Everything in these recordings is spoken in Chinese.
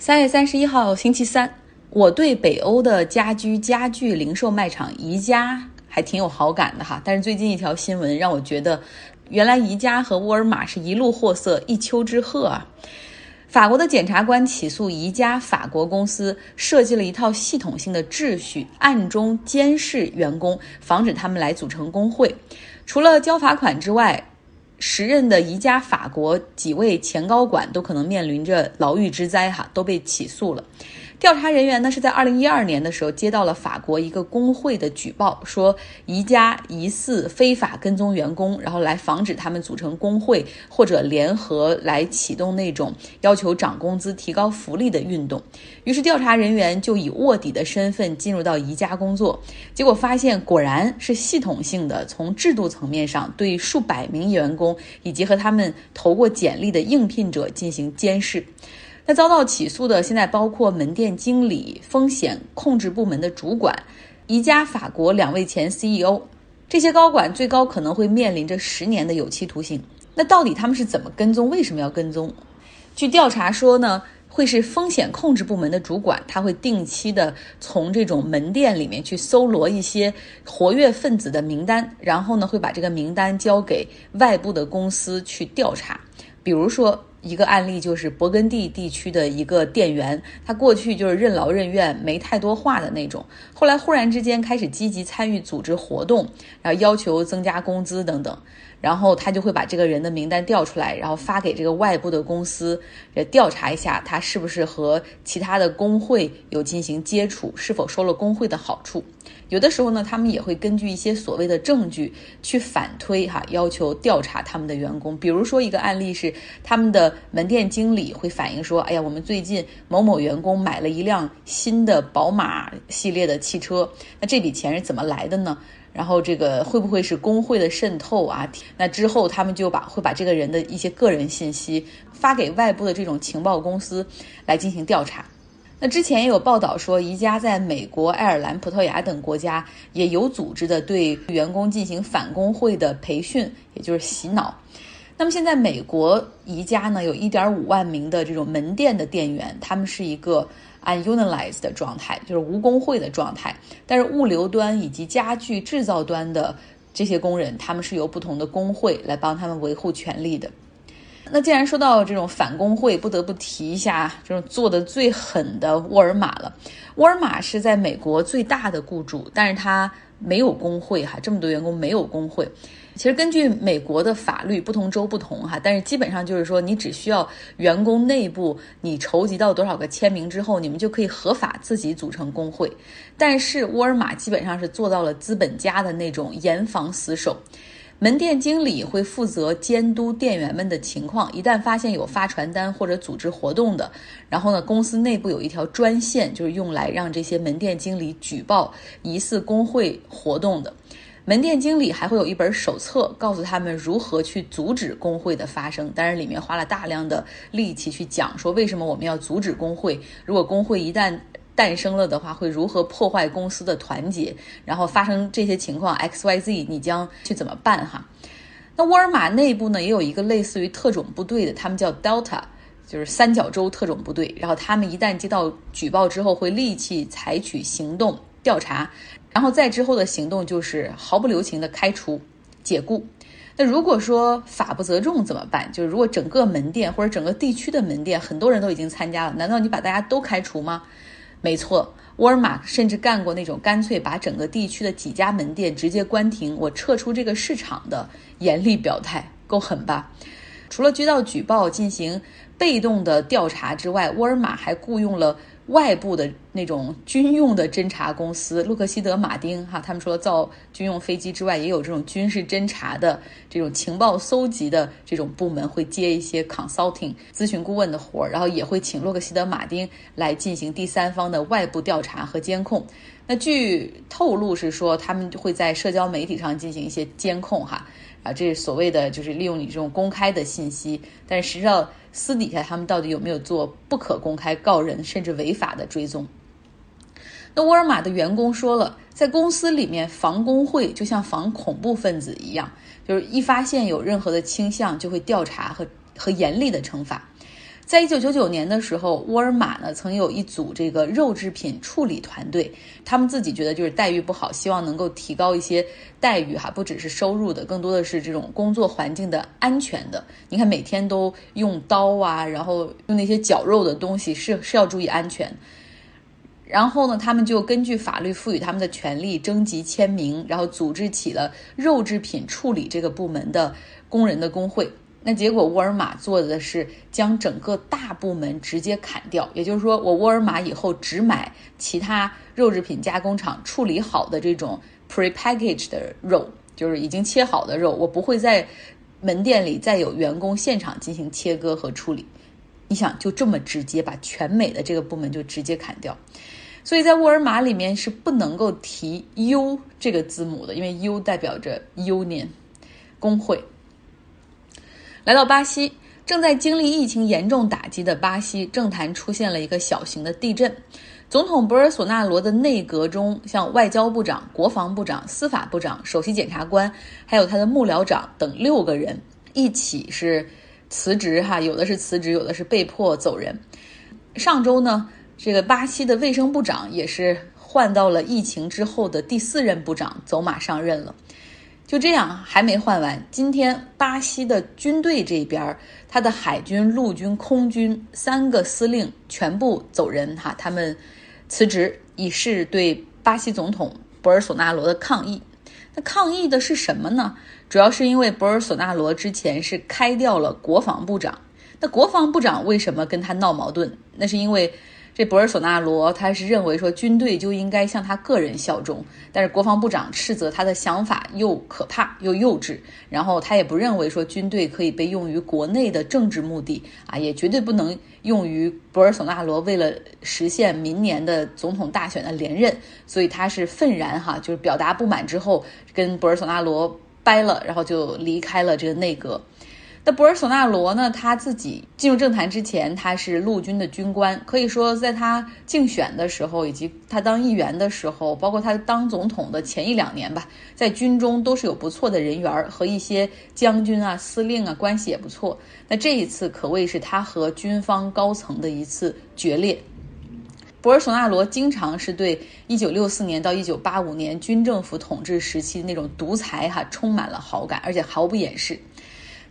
三月三十一号星期三，我对北欧的家居家具零售卖场宜家还挺有好感的哈。但是最近一条新闻让我觉得，原来宜家和沃尔玛是一路货色一丘之貉啊。法国的检察官起诉宜家法国公司设计了一套系统性的秩序，暗中监视员工，防止他们来组成工会。除了交罚款之外，时任的宜家法国几位前高管都可能面临着牢狱之灾，哈，都被起诉了。调查人员呢是在二零一二年的时候接到了法国一个工会的举报，说宜家疑似非法跟踪员工，然后来防止他们组成工会或者联合来启动那种要求涨工资、提高福利的运动。于是调查人员就以卧底的身份进入到宜家工作，结果发现果然是系统性的，从制度层面上对数百名员工以及和他们投过简历的应聘者进行监视。那遭到起诉的现在包括门店经理、风险控制部门的主管、宜家法国两位前 CEO，这些高管最高可能会面临着十年的有期徒刑。那到底他们是怎么跟踪？为什么要跟踪？据调查说呢，会是风险控制部门的主管，他会定期的从这种门店里面去搜罗一些活跃分子的名单，然后呢会把这个名单交给外部的公司去调查，比如说。一个案例就是勃艮第地区的一个店员，他过去就是任劳任怨、没太多话的那种，后来忽然之间开始积极参与组织活动，然后要求增加工资等等，然后他就会把这个人的名单调出来，然后发给这个外部的公司，调查一下他是不是和其他的工会有进行接触，是否收了工会的好处。有的时候呢，他们也会根据一些所谓的证据去反推哈，要求调查他们的员工。比如说一个案例是，他们的门店经理会反映说：“哎呀，我们最近某某员工买了一辆新的宝马系列的汽车，那这笔钱是怎么来的呢？然后这个会不会是工会的渗透啊？那之后他们就把会把这个人的一些个人信息发给外部的这种情报公司来进行调查。”那之前也有报道说，宜家在美国、爱尔兰、葡萄牙等国家也有组织的对员工进行反工会的培训，也就是洗脑。那么现在美国宜家呢，有一点五万名的这种门店的店员，他们是一个 unionized 的状态，就是无工会的状态。但是物流端以及家具制造端的这些工人，他们是由不同的工会来帮他们维护权利的。那既然说到这种反工会，不得不提一下这种做的最狠的沃尔玛了。沃尔玛是在美国最大的雇主，但是它没有工会哈，这么多员工没有工会。其实根据美国的法律，不同州不同哈，但是基本上就是说，你只需要员工内部你筹集到多少个签名之后，你们就可以合法自己组成工会。但是沃尔玛基本上是做到了资本家的那种严防死守。门店经理会负责监督店员们的情况，一旦发现有发传单或者组织活动的，然后呢，公司内部有一条专线，就是用来让这些门店经理举报疑似工会活动的。门店经理还会有一本手册，告诉他们如何去阻止工会的发生。但是里面花了大量的力气去讲说，为什么我们要阻止工会？如果工会一旦诞生了的话，会如何破坏公司的团结？然后发生这些情况，X Y Z，你将去怎么办？哈，那沃尔玛内部呢，也有一个类似于特种部队的，他们叫 Delta，就是三角洲特种部队。然后他们一旦接到举报之后，会立即采取行动调查，然后再之后的行动就是毫不留情的开除、解雇。那如果说法不责众怎么办？就是如果整个门店或者整个地区的门店很多人都已经参加了，难道你把大家都开除吗？没错，沃尔玛甚至干过那种干脆把整个地区的几家门店直接关停，我撤出这个市场的严厉表态，够狠吧？除了接到举报进行被动的调查之外，沃尔玛还雇佣了。外部的那种军用的侦察公司，洛克希德马丁哈，他们说造军用飞机之外，也有这种军事侦察的这种情报搜集的这种部门，会接一些 consulting 咨询顾问的活儿，然后也会请洛克希德马丁来进行第三方的外部调查和监控。那据透露是说，他们会在社交媒体上进行一些监控哈。啊，这是所谓的，就是利用你这种公开的信息，但实际上私底下他们到底有没有做不可公开告人甚至违法的追踪？那沃尔玛的员工说了，在公司里面防工会就像防恐怖分子一样，就是一发现有任何的倾向就会调查和和严厉的惩罚。在一九九九年的时候，沃尔玛呢曾有一组这个肉制品处理团队，他们自己觉得就是待遇不好，希望能够提高一些待遇哈，不只是收入的，更多的是这种工作环境的安全的。你看每天都用刀啊，然后用那些绞肉的东西，是是要注意安全。然后呢，他们就根据法律赋予他们的权利，征集签名，然后组织起了肉制品处理这个部门的工人的工会。那结果，沃尔玛做的是将整个大部门直接砍掉，也就是说，我沃尔玛以后只买其他肉制品加工厂处理好的这种 prepackaged 的肉，就是已经切好的肉，我不会在门店里再有员工现场进行切割和处理。你想，就这么直接把全美的这个部门就直接砍掉，所以在沃尔玛里面是不能够提 U 这个字母的，因为 U 代表着 union 工会。来到巴西，正在经历疫情严重打击的巴西政坛出现了一个小型的地震。总统博尔索纳罗的内阁中，像外交部长、国防部长、司法部长、首席检察官，还有他的幕僚长等六个人一起是辞职哈，有的是辞职，有的是被迫走人。上周呢，这个巴西的卫生部长也是换到了疫情之后的第四任部长走马上任了。就这样还没换完。今天巴西的军队这边，他的海军、陆军、空军三个司令全部走人哈，他们辞职以示对巴西总统博尔索纳罗的抗议。那抗议的是什么呢？主要是因为博尔索纳罗之前是开掉了国防部长。那国防部长为什么跟他闹矛盾？那是因为。这博尔索纳罗他是认为说军队就应该向他个人效忠，但是国防部长斥责他的想法又可怕又幼稚，然后他也不认为说军队可以被用于国内的政治目的啊，也绝对不能用于博尔索纳罗为了实现明年的总统大选的连任，所以他是愤然哈，就是表达不满之后跟博尔索纳罗掰了，然后就离开了这个内阁。那博尔索纳罗呢？他自己进入政坛之前，他是陆军的军官，可以说在他竞选的时候，以及他当议员的时候，包括他当总统的前一两年吧，在军中都是有不错的人缘，和一些将军啊、司令啊关系也不错。那这一次可谓是他和军方高层的一次决裂。博尔索纳罗经常是对1964年到1985年军政府统治时期那种独裁哈充满了好感，而且毫不掩饰。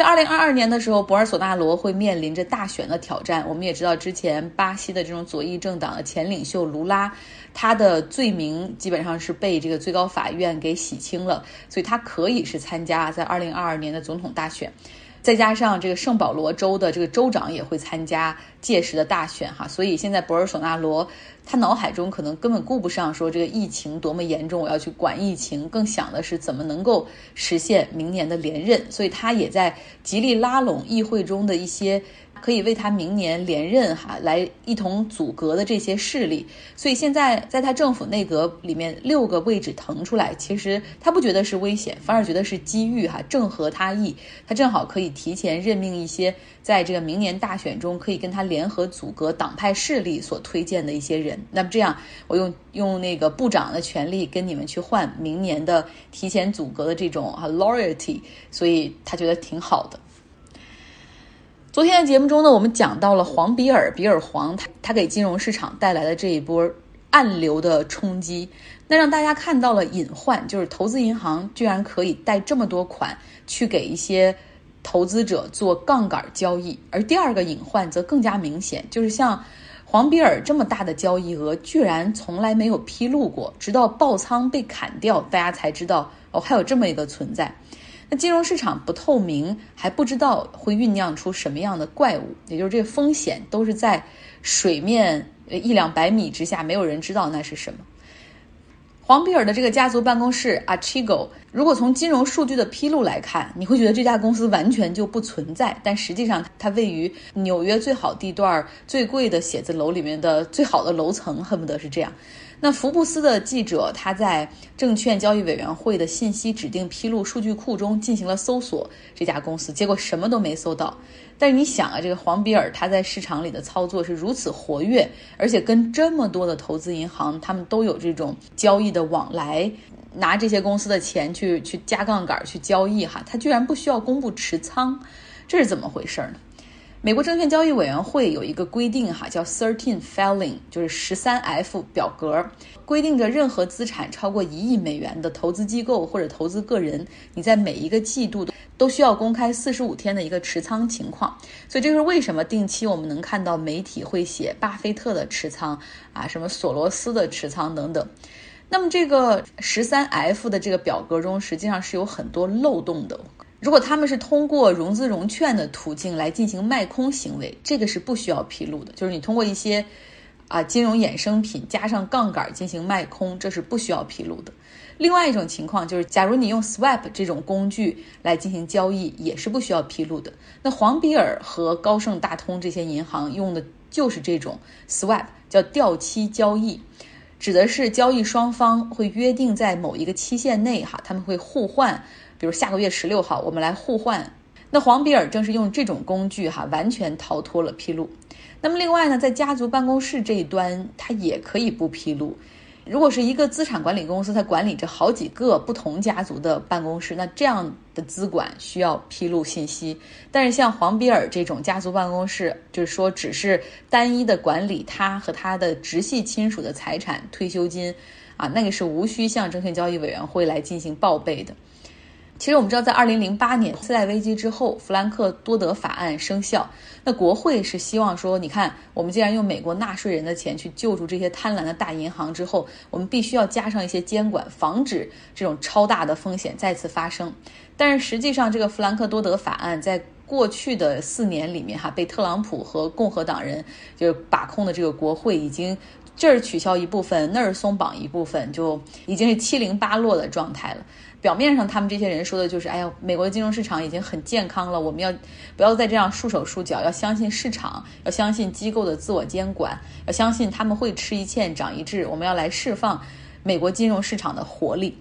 在二零二二年的时候，博尔索纳罗会面临着大选的挑战。我们也知道，之前巴西的这种左翼政党的前领袖卢拉，他的罪名基本上是被这个最高法院给洗清了，所以他可以是参加在二零二二年的总统大选。再加上这个圣保罗州的这个州长也会参加届时的大选哈，所以现在博尔索纳罗他脑海中可能根本顾不上说这个疫情多么严重，我要去管疫情，更想的是怎么能够实现明年的连任，所以他也在极力拉拢议会中的一些。可以为他明年连任哈来一同阻隔的这些势力，所以现在在他政府内阁里面六个位置腾出来，其实他不觉得是危险，反而觉得是机遇哈，正合他意。他正好可以提前任命一些在这个明年大选中可以跟他联合阻隔党派势力所推荐的一些人。那么这样，我用用那个部长的权利跟你们去换明年的提前阻隔的这种啊 loyalty，所以他觉得挺好的。昨天的节目中呢，我们讲到了黄比尔，比尔黄，他他给金融市场带来的这一波暗流的冲击，那让大家看到了隐患，就是投资银行居然可以贷这么多款去给一些投资者做杠杆交易。而第二个隐患则更加明显，就是像黄比尔这么大的交易额，居然从来没有披露过，直到爆仓被砍掉，大家才知道哦，还有这么一个存在。那金融市场不透明，还不知道会酝酿出什么样的怪物，也就是这个风险都是在水面一两百米之下，没有人知道那是什么。黄比尔的这个家族办公室 Archigo，如果从金融数据的披露来看，你会觉得这家公司完全就不存在，但实际上它位于纽约最好地段、最贵的写字楼里面的最好的楼层，恨不得是这样。那福布斯的记者他在证券交易委员会的信息指定披露数据库中进行了搜索，这家公司结果什么都没搜到。但是你想啊，这个黄比尔他在市场里的操作是如此活跃，而且跟这么多的投资银行他们都有这种交易的往来，拿这些公司的钱去去加杠杆去交易哈，他居然不需要公布持仓，这是怎么回事呢？美国证券交易委员会有一个规定哈，叫 Thirteen Filing，就是十三 F 表格，规定着任何资产超过一亿美元的投资机构或者投资个人，你在每一个季度都需要公开四十五天的一个持仓情况。所以这是为什么定期我们能看到媒体会写巴菲特的持仓啊，什么索罗斯的持仓等等。那么这个十三 F 的这个表格中，实际上是有很多漏洞的。如果他们是通过融资融券的途径来进行卖空行为，这个是不需要披露的。就是你通过一些啊金融衍生品加上杠杆进行卖空，这是不需要披露的。另外一种情况就是，假如你用 swap 这种工具来进行交易，也是不需要披露的。那黄比尔和高盛、大通这些银行用的就是这种 swap，叫掉期交易，指的是交易双方会约定在某一个期限内，哈，他们会互换。比如下个月十六号，我们来互换。那黄比尔正是用这种工具，哈，完全逃脱了披露。那么另外呢，在家族办公室这一端，他也可以不披露。如果是一个资产管理公司，它管理着好几个不同家族的办公室，那这样的资管需要披露信息。但是像黄比尔这种家族办公室，就是说只是单一的管理他和他的直系亲属的财产、退休金，啊，那个是无需向证券交易委员会来进行报备的。其实我们知道，在二零零八年次贷危机之后，弗兰克多德法案生效。那国会是希望说，你看，我们既然用美国纳税人的钱去救助这些贪婪的大银行之后，我们必须要加上一些监管，防止这种超大的风险再次发生。但是实际上，这个弗兰克多德法案在过去的四年里面，哈，被特朗普和共和党人就把控的这个国会已经这儿取消一部分，那儿松绑一部分，就已经是七零八落的状态了。表面上，他们这些人说的就是：哎呀，美国的金融市场已经很健康了，我们要不要再这样束手束脚？要相信市场，要相信机构的自我监管，要相信他们会吃一堑长一智。我们要来释放美国金融市场的活力。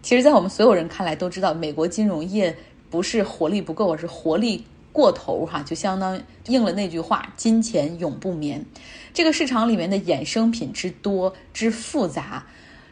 其实，在我们所有人看来，都知道美国金融业不是活力不够，而是活力过头。哈，就相当应了那句话：金钱永不眠。这个市场里面的衍生品之多之复杂。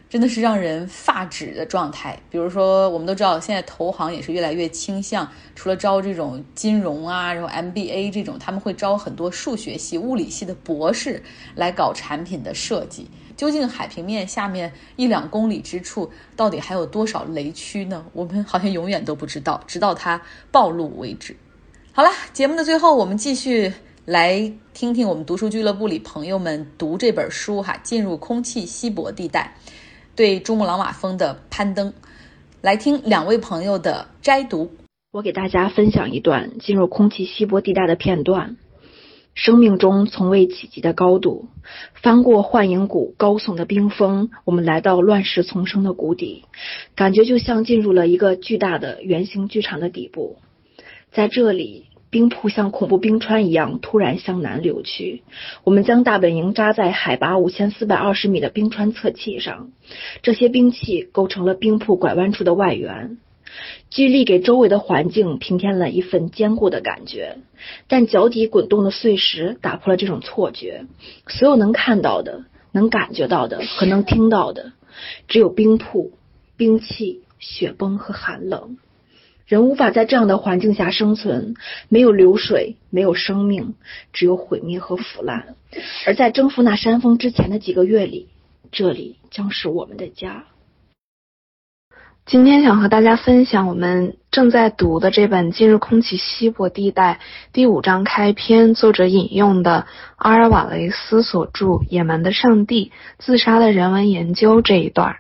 真的是让人发指的状态。比如说，我们都知道，现在投行也是越来越倾向，除了招这种金融啊，然后 MBA 这种，他们会招很多数学系、物理系的博士来搞产品的设计。究竟海平面下面一两公里之处，到底还有多少雷区呢？我们好像永远都不知道，直到它暴露为止。好了，节目的最后，我们继续来听听我们读书俱乐部里朋友们读这本书哈，进入空气稀薄地带。对珠穆朗玛峰的攀登，来听两位朋友的摘读。我给大家分享一段进入空气稀薄地带的片段。生命中从未企及的高度，翻过幻影谷高耸的冰峰，我们来到乱石丛生的谷底，感觉就像进入了一个巨大的圆形剧场的底部。在这里。冰瀑像恐怖冰川一样突然向南流去。我们将大本营扎在海拔五千四百二十米的冰川侧砌上，这些冰砌构成了冰瀑拐弯处的外缘。巨力给周围的环境平添了一份坚固的感觉，但脚底滚动的碎石打破了这种错觉。所有能看到的、能感觉到的和能听到的，只有冰瀑、冰气、雪崩和寒冷。人无法在这样的环境下生存，没有流水，没有生命，只有毁灭和腐烂。而在征服那山峰之前的几个月里，这里将是我们的家。今天想和大家分享我们正在读的这本《进入空气稀薄地带》第五章开篇，作者引用的阿尔瓦雷斯所著《野蛮的上帝：自杀的人文研究》这一段。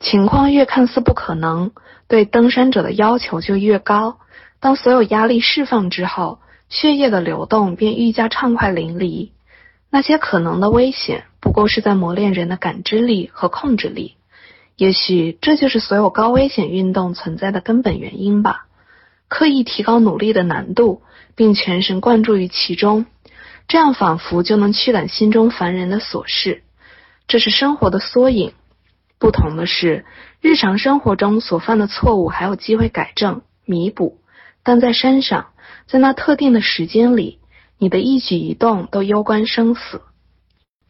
情况越看似不可能。对登山者的要求就越高。当所有压力释放之后，血液的流动便愈加畅快淋漓。那些可能的危险，不过是在磨练人的感知力和控制力。也许这就是所有高危险运动存在的根本原因吧。刻意提高努力的难度，并全神贯注于其中，这样仿佛就能驱赶心中烦人的琐事。这是生活的缩影。不同的是，日常生活中所犯的错误还有机会改正、弥补，但在山上，在那特定的时间里，你的一举一动都攸关生死。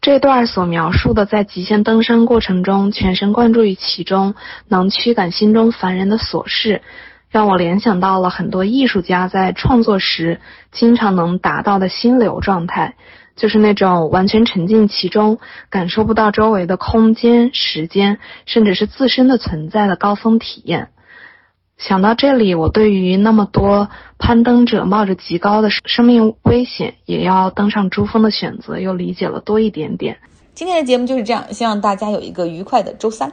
这段所描述的在极限登山过程中全神贯注于其中，能驱赶心中烦人的琐事，让我联想到了很多艺术家在创作时经常能达到的心流状态，就是那种完全沉浸其中，感受不到周围的空间、时间，甚至是自身的存在的高峰体验。想到这里，我对于那么多攀登者冒着极高的生命危险也要登上珠峰的选择，又理解了多一点点。今天的节目就是这样，希望大家有一个愉快的周三。